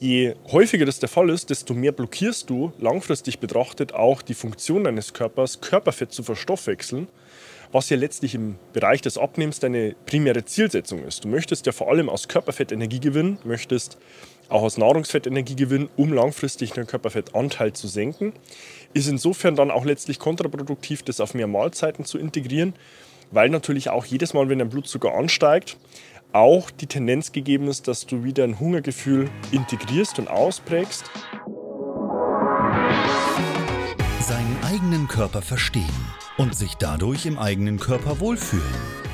Je häufiger das der Fall ist, desto mehr blockierst du langfristig betrachtet auch die Funktion deines Körpers, Körperfett zu verstoffwechseln, was ja letztlich im Bereich des Abnehmens deine primäre Zielsetzung ist. Du möchtest ja vor allem aus Körperfett Energie gewinnen, möchtest auch aus Nahrungsfett Energie gewinnen, um langfristig den Körperfettanteil zu senken. Ist insofern dann auch letztlich kontraproduktiv, das auf mehr Mahlzeiten zu integrieren, weil natürlich auch jedes Mal, wenn dein Blutzucker ansteigt, auch die Tendenz gegeben ist, dass du wieder ein Hungergefühl integrierst und ausprägst. Seinen eigenen Körper verstehen und sich dadurch im eigenen Körper wohlfühlen.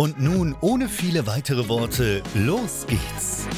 Und nun, ohne viele weitere Worte, los geht's!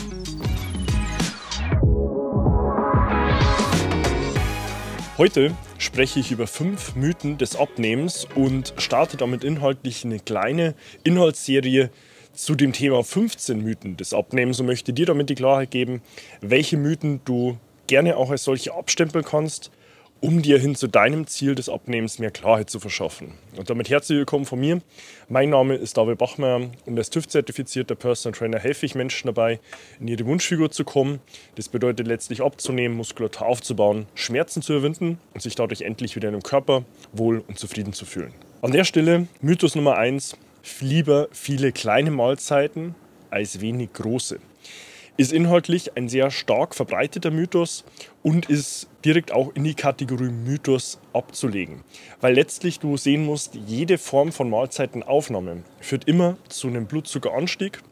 Heute spreche ich über fünf Mythen des Abnehmens und starte damit inhaltlich eine kleine Inhaltsserie zu dem Thema 15 Mythen des Abnehmens und möchte dir damit die Klarheit geben, welche Mythen du gerne auch als solche abstempeln kannst um dir hin zu deinem Ziel des Abnehmens mehr Klarheit zu verschaffen. Und damit herzlich willkommen von mir. Mein Name ist David Bachmeier und als TÜV-zertifizierter Personal Trainer helfe ich Menschen dabei, in ihre Wunschfigur zu kommen. Das bedeutet letztlich abzunehmen, Muskulatur aufzubauen, Schmerzen zu überwinden und sich dadurch endlich wieder in dem Körper wohl und zufrieden zu fühlen. An der Stelle Mythos Nummer 1, lieber viele kleine Mahlzeiten als wenig große ist inhaltlich ein sehr stark verbreiteter Mythos und ist direkt auch in die Kategorie Mythos abzulegen. Weil letztlich du sehen musst, jede Form von Mahlzeitenaufnahme führt immer zu einem Blutzuckeranstieg.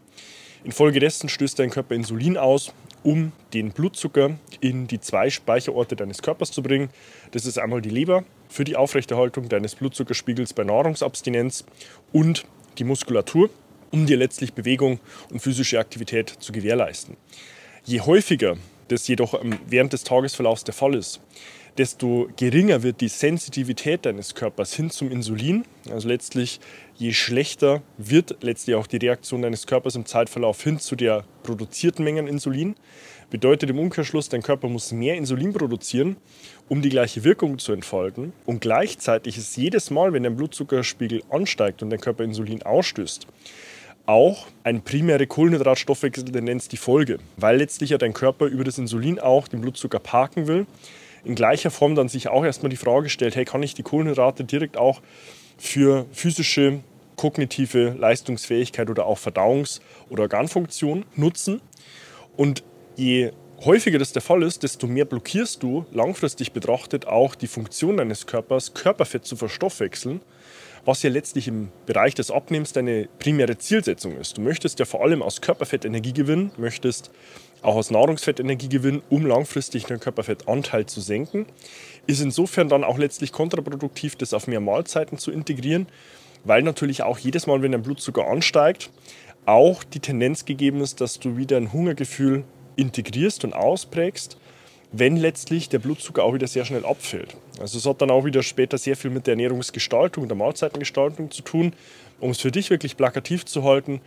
Infolgedessen stößt dein Körper Insulin aus, um den Blutzucker in die zwei Speicherorte deines Körpers zu bringen. Das ist einmal die Leber für die Aufrechterhaltung deines Blutzuckerspiegels bei Nahrungsabstinenz und die Muskulatur um dir letztlich Bewegung und physische Aktivität zu gewährleisten. Je häufiger das jedoch während des Tagesverlaufs der Fall ist, desto geringer wird die Sensitivität deines Körpers hin zum Insulin. Also letztlich, je schlechter wird letztlich auch die Reaktion deines Körpers im Zeitverlauf hin zu der produzierten Menge an Insulin. Bedeutet im Umkehrschluss, dein Körper muss mehr Insulin produzieren, um die gleiche Wirkung zu entfalten. Und gleichzeitig ist jedes Mal, wenn dein Blutzuckerspiegel ansteigt und dein Körper Insulin ausstößt, auch eine primäre Kohlenhydratstoffwechseltendenz die Folge, weil letztlich ja dein Körper über das Insulin auch den Blutzucker parken will. In gleicher Form dann sich auch erstmal die Frage stellt, hey, kann ich die Kohlenhydrate direkt auch für physische, kognitive Leistungsfähigkeit oder auch Verdauungs- oder Organfunktion nutzen? Und je häufiger das der Fall ist, desto mehr blockierst du langfristig betrachtet auch die Funktion deines Körpers, Körperfett zu verstoffwechseln was ja letztlich im Bereich des Abnehmens deine primäre Zielsetzung ist. Du möchtest ja vor allem aus Körperfett Energie gewinnen, möchtest auch aus Nahrungsfett Energie gewinnen, um langfristig den Körperfettanteil zu senken. Ist insofern dann auch letztlich kontraproduktiv, das auf mehr Mahlzeiten zu integrieren, weil natürlich auch jedes Mal, wenn dein Blutzucker ansteigt, auch die Tendenz gegeben ist, dass du wieder ein Hungergefühl integrierst und ausprägst wenn letztlich der Blutzucker auch wieder sehr schnell abfällt. Also es hat dann auch wieder später sehr viel mit der Ernährungsgestaltung, der Mahlzeitengestaltung zu tun. Um es für dich wirklich plakativ zu halten,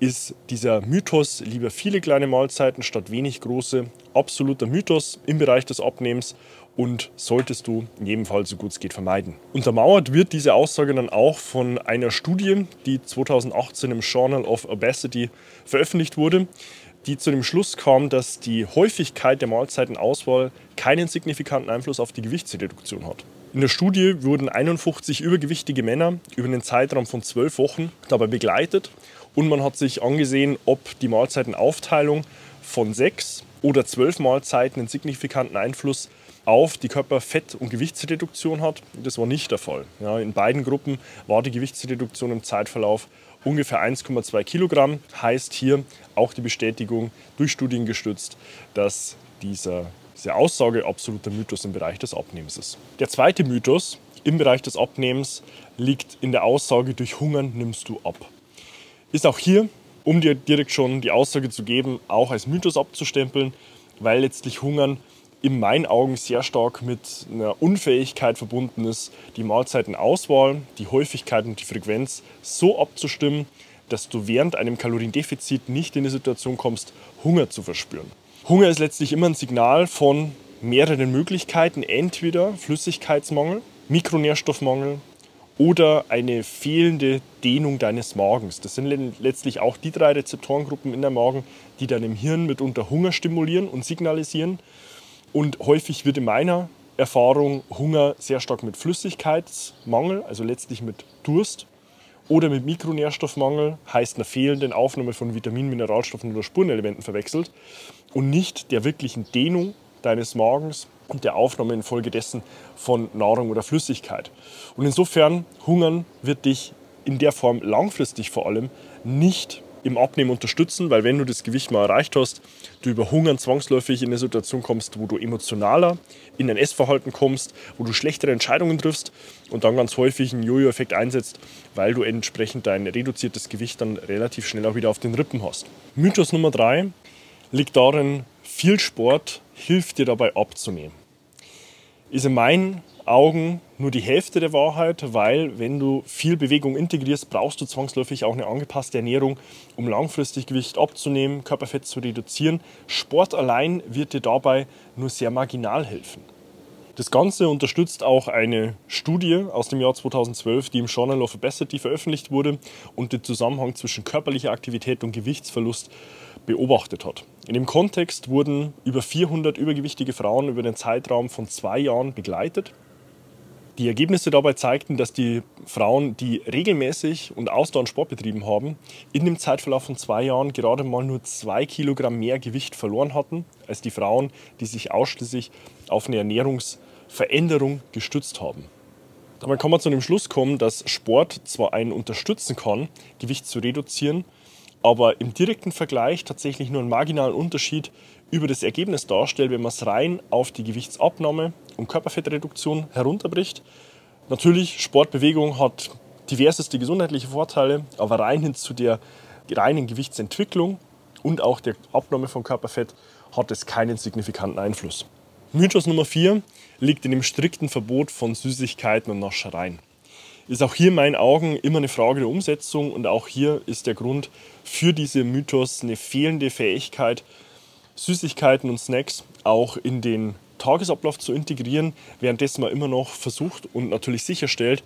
ist dieser Mythos lieber viele kleine Mahlzeiten statt wenig große absoluter Mythos im Bereich des Abnehmens und solltest du in jedem Fall so gut es geht vermeiden. Untermauert wird diese Aussage dann auch von einer Studie, die 2018 im Journal of Obesity veröffentlicht wurde die zu dem Schluss kam, dass die Häufigkeit der Mahlzeitenauswahl keinen signifikanten Einfluss auf die Gewichtsreduktion hat. In der Studie wurden 51 übergewichtige Männer über einen Zeitraum von zwölf Wochen dabei begleitet und man hat sich angesehen, ob die Mahlzeitenaufteilung von sechs oder zwölf Mahlzeiten einen signifikanten Einfluss auf die Körperfett- und Gewichtsreduktion hat. Das war nicht der Fall. Ja, in beiden Gruppen war die Gewichtsreduktion im Zeitverlauf ungefähr 1,2 Kilogramm. Heißt hier auch die Bestätigung durch Studien gestützt, dass dieser, diese Aussage absoluter Mythos im Bereich des Abnehmens ist. Der zweite Mythos im Bereich des Abnehmens liegt in der Aussage, durch Hungern nimmst du ab. Ist auch hier, um dir direkt schon die Aussage zu geben, auch als Mythos abzustempeln, weil letztlich Hungern in meinen Augen sehr stark mit einer Unfähigkeit verbunden ist, die Mahlzeitenauswahl, die Häufigkeit und die Frequenz so abzustimmen, dass du während einem Kaloriendefizit nicht in die Situation kommst, Hunger zu verspüren. Hunger ist letztlich immer ein Signal von mehreren Möglichkeiten, entweder Flüssigkeitsmangel, Mikronährstoffmangel oder eine fehlende Dehnung deines Magens. Das sind letztlich auch die drei Rezeptorengruppen in der Magen, die dann im Hirn mitunter Hunger stimulieren und signalisieren. Und häufig wird in meiner Erfahrung Hunger sehr stark mit Flüssigkeitsmangel, also letztlich mit Durst, oder mit Mikronährstoffmangel, heißt einer fehlenden Aufnahme von Vitaminen, Mineralstoffen oder Spurenelementen verwechselt und nicht der wirklichen Dehnung deines Magens und der Aufnahme infolgedessen von Nahrung oder Flüssigkeit. Und insofern, Hungern wird dich in der Form langfristig vor allem nicht im Abnehmen unterstützen, weil wenn du das Gewicht mal erreicht hast, du über Hungern zwangsläufig in eine Situation kommst, wo du emotionaler in ein Essverhalten kommst, wo du schlechtere Entscheidungen triffst und dann ganz häufig einen Jojo-Effekt einsetzt, weil du entsprechend dein reduziertes Gewicht dann relativ schnell auch wieder auf den Rippen hast. Mythos Nummer drei liegt darin, viel Sport hilft dir dabei abzunehmen. Ist in meinen Augen nur die Hälfte der Wahrheit, weil wenn du viel Bewegung integrierst, brauchst du zwangsläufig auch eine angepasste Ernährung, um langfristig Gewicht abzunehmen, Körperfett zu reduzieren. Sport allein wird dir dabei nur sehr marginal helfen. Das Ganze unterstützt auch eine Studie aus dem Jahr 2012, die im Journal of Obesity veröffentlicht wurde und den Zusammenhang zwischen körperlicher Aktivität und Gewichtsverlust beobachtet hat. In dem Kontext wurden über 400 übergewichtige Frauen über den Zeitraum von zwei Jahren begleitet die Ergebnisse dabei zeigten, dass die Frauen, die regelmäßig und ausdauernd Sport betrieben haben, in dem Zeitverlauf von zwei Jahren gerade mal nur zwei Kilogramm mehr Gewicht verloren hatten, als die Frauen, die sich ausschließlich auf eine Ernährungsveränderung gestützt haben. Dabei kann man zu dem Schluss kommen, dass Sport zwar einen unterstützen kann, Gewicht zu reduzieren, aber im direkten Vergleich tatsächlich nur einen marginalen Unterschied über das Ergebnis darstellt, wenn man es rein auf die Gewichtsabnahme und Körperfettreduktion herunterbricht. Natürlich, Sportbewegung hat diverseste gesundheitliche Vorteile, aber rein hin zu der reinen Gewichtsentwicklung und auch der Abnahme von Körperfett hat es keinen signifikanten Einfluss. Mythos Nummer 4 liegt in dem strikten Verbot von Süßigkeiten und Naschereien. Ist auch hier in meinen Augen immer eine Frage der Umsetzung und auch hier ist der Grund für diese Mythos eine fehlende Fähigkeit, Süßigkeiten und Snacks auch in den Tagesablauf zu integrieren, währenddessen man immer noch versucht und natürlich sicherstellt,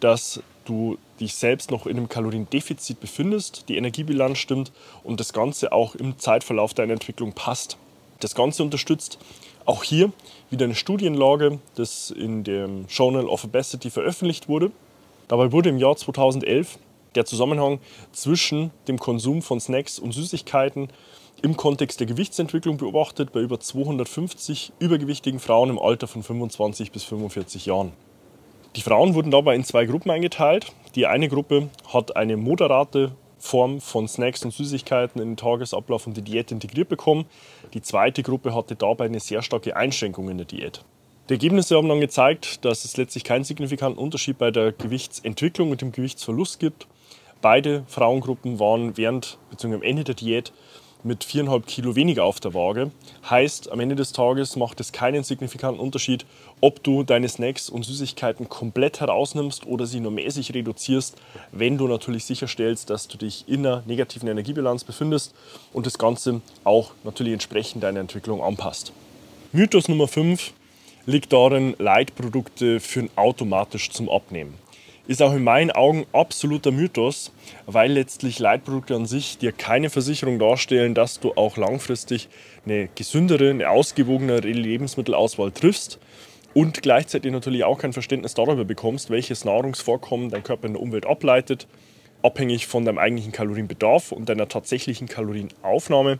dass du dich selbst noch in einem Kaloriendefizit befindest, die Energiebilanz stimmt und das Ganze auch im Zeitverlauf deiner Entwicklung passt. Das Ganze unterstützt auch hier wieder eine Studienlage, das in dem Journal of Obesity veröffentlicht wurde. Dabei wurde im Jahr 2011 der Zusammenhang zwischen dem Konsum von Snacks und Süßigkeiten im Kontext der Gewichtsentwicklung beobachtet bei über 250 übergewichtigen Frauen im Alter von 25 bis 45 Jahren. Die Frauen wurden dabei in zwei Gruppen eingeteilt. Die eine Gruppe hat eine moderate Form von Snacks und Süßigkeiten in den Tagesablauf und die Diät integriert bekommen. Die zweite Gruppe hatte dabei eine sehr starke Einschränkung in der Diät. Die Ergebnisse haben dann gezeigt, dass es letztlich keinen signifikanten Unterschied bei der Gewichtsentwicklung und dem Gewichtsverlust gibt. Beide Frauengruppen waren während bzw. am Ende der Diät mit 4,5 Kilo weniger auf der Waage. Heißt, am Ende des Tages macht es keinen signifikanten Unterschied, ob du deine Snacks und Süßigkeiten komplett herausnimmst oder sie nur mäßig reduzierst, wenn du natürlich sicherstellst, dass du dich in einer negativen Energiebilanz befindest und das Ganze auch natürlich entsprechend deiner Entwicklung anpasst. Mythos Nummer 5 liegt darin, Leitprodukte führen automatisch zum Abnehmen ist auch in meinen Augen absoluter Mythos, weil letztlich Leitprodukte an sich dir keine Versicherung darstellen, dass du auch langfristig eine gesündere, eine ausgewogenere Lebensmittelauswahl triffst, und gleichzeitig natürlich auch kein Verständnis darüber bekommst, welches Nahrungsvorkommen dein Körper in der Umwelt ableitet, abhängig von deinem eigentlichen Kalorienbedarf und deiner tatsächlichen Kalorienaufnahme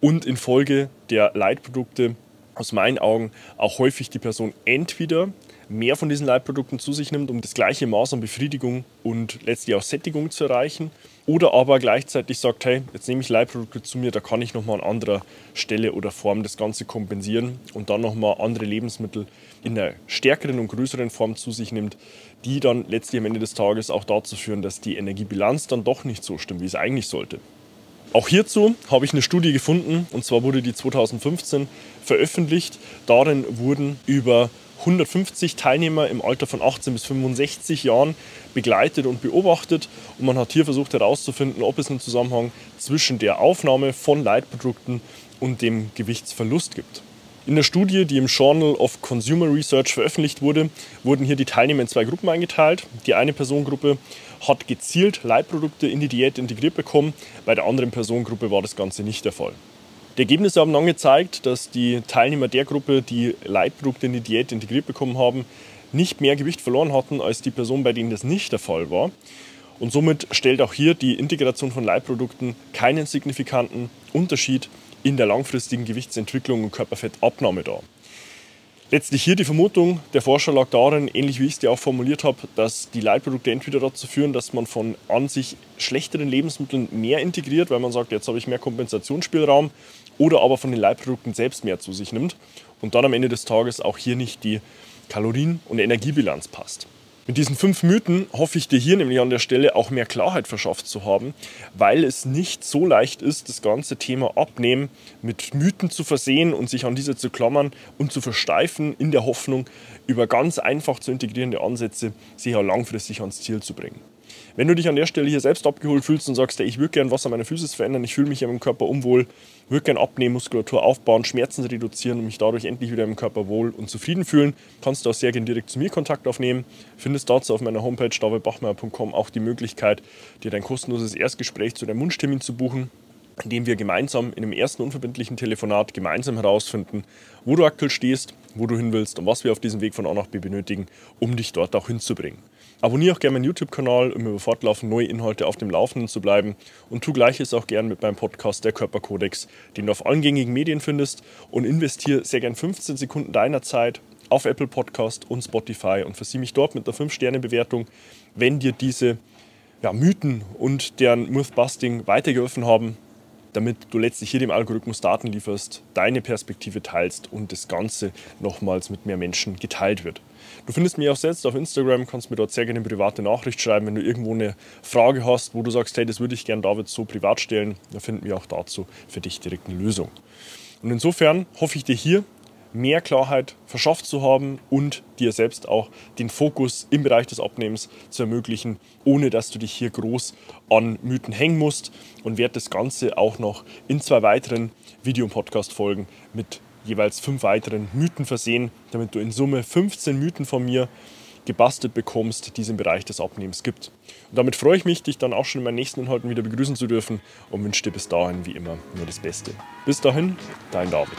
und infolge der Leitprodukte aus meinen Augen auch häufig die Person entweder mehr von diesen Leitprodukten zu sich nimmt, um das gleiche Maß an Befriedigung und letztlich auch Sättigung zu erreichen. Oder aber gleichzeitig sagt, hey, jetzt nehme ich Leitprodukte zu mir, da kann ich nochmal an anderer Stelle oder Form das Ganze kompensieren und dann nochmal andere Lebensmittel in einer stärkeren und größeren Form zu sich nimmt, die dann letztlich am Ende des Tages auch dazu führen, dass die Energiebilanz dann doch nicht so stimmt, wie es eigentlich sollte. Auch hierzu habe ich eine Studie gefunden, und zwar wurde die 2015 veröffentlicht. Darin wurden über 150 Teilnehmer im Alter von 18 bis 65 Jahren begleitet und beobachtet und man hat hier versucht herauszufinden, ob es einen Zusammenhang zwischen der Aufnahme von Leitprodukten und dem Gewichtsverlust gibt. In der Studie, die im Journal of Consumer Research veröffentlicht wurde, wurden hier die Teilnehmer in zwei Gruppen eingeteilt. Die eine Personengruppe hat gezielt Leitprodukte in die Diät integriert bekommen, bei der anderen Personengruppe war das Ganze nicht der Fall. Die Ergebnisse haben dann gezeigt, dass die Teilnehmer der Gruppe, die Leitprodukte in die Diät integriert bekommen haben, nicht mehr Gewicht verloren hatten als die Personen, bei denen das nicht der Fall war. Und somit stellt auch hier die Integration von Leitprodukten keinen signifikanten Unterschied in der langfristigen Gewichtsentwicklung und Körperfettabnahme dar. Letztlich hier die Vermutung, der Forscher lag darin, ähnlich wie ich es dir auch formuliert habe, dass die Leitprodukte entweder dazu führen, dass man von an sich schlechteren Lebensmitteln mehr integriert, weil man sagt, jetzt habe ich mehr Kompensationsspielraum, oder aber von den Leitprodukten selbst mehr zu sich nimmt und dann am Ende des Tages auch hier nicht die Kalorien- und Energiebilanz passt. Mit diesen fünf Mythen hoffe ich dir hier nämlich an der Stelle auch mehr Klarheit verschafft zu haben, weil es nicht so leicht ist, das ganze Thema Abnehmen mit Mythen zu versehen und sich an diese zu klammern und zu versteifen, in der Hoffnung, über ganz einfach zu integrierende Ansätze auch langfristig ans Ziel zu bringen. Wenn du dich an der Stelle hier selbst abgeholt fühlst und sagst, ey, ich würde gerne was an meiner Physis verändern, ich fühle mich in meinem Körper unwohl, würde gerne abnehmen, Muskulatur aufbauen, Schmerzen reduzieren und mich dadurch endlich wieder im Körper wohl und zufrieden fühlen, kannst du auch sehr gerne direkt zu mir Kontakt aufnehmen. Findest dazu auf meiner Homepage davidbachmeier.com auch die Möglichkeit, dir dein kostenloses Erstgespräch zu deinem Wunschtermin zu buchen indem wir gemeinsam in einem ersten unverbindlichen Telefonat gemeinsam herausfinden, wo du aktuell stehst, wo du hin willst und was wir auf diesem Weg von A nach B benötigen, um dich dort auch hinzubringen. Abonniere auch gerne meinen YouTube-Kanal, um über fortlaufend neue Inhalte auf dem Laufenden zu bleiben. Und tu gleiches auch gerne mit meinem Podcast Der Körperkodex, den du auf allen gängigen Medien findest. Und investiere sehr gerne 15 Sekunden deiner Zeit auf Apple Podcast und Spotify und versieh mich dort mit einer 5-Sterne-Bewertung, wenn dir diese ja, Mythen und deren Mythbusting weitergeholfen haben damit du letztlich hier dem Algorithmus Daten lieferst, deine Perspektive teilst und das Ganze nochmals mit mehr Menschen geteilt wird. Du findest mich auch selbst auf Instagram, kannst mir dort sehr gerne eine private Nachricht schreiben, wenn du irgendwo eine Frage hast, wo du sagst, hey, das würde ich gerne David so privat stellen, dann finden wir auch dazu für dich direkt eine Lösung. Und insofern hoffe ich dir hier mehr Klarheit verschafft zu haben und dir selbst auch den Fokus im Bereich des Abnehmens zu ermöglichen, ohne dass du dich hier groß an Mythen hängen musst und werde das Ganze auch noch in zwei weiteren Video- und Podcast-Folgen mit jeweils fünf weiteren Mythen versehen, damit du in Summe 15 Mythen von mir gebastelt bekommst, die es im Bereich des Abnehmens gibt. Und damit freue ich mich, dich dann auch schon in meinen nächsten Inhalten wieder begrüßen zu dürfen und wünsche dir bis dahin wie immer nur das Beste. Bis dahin, dein David.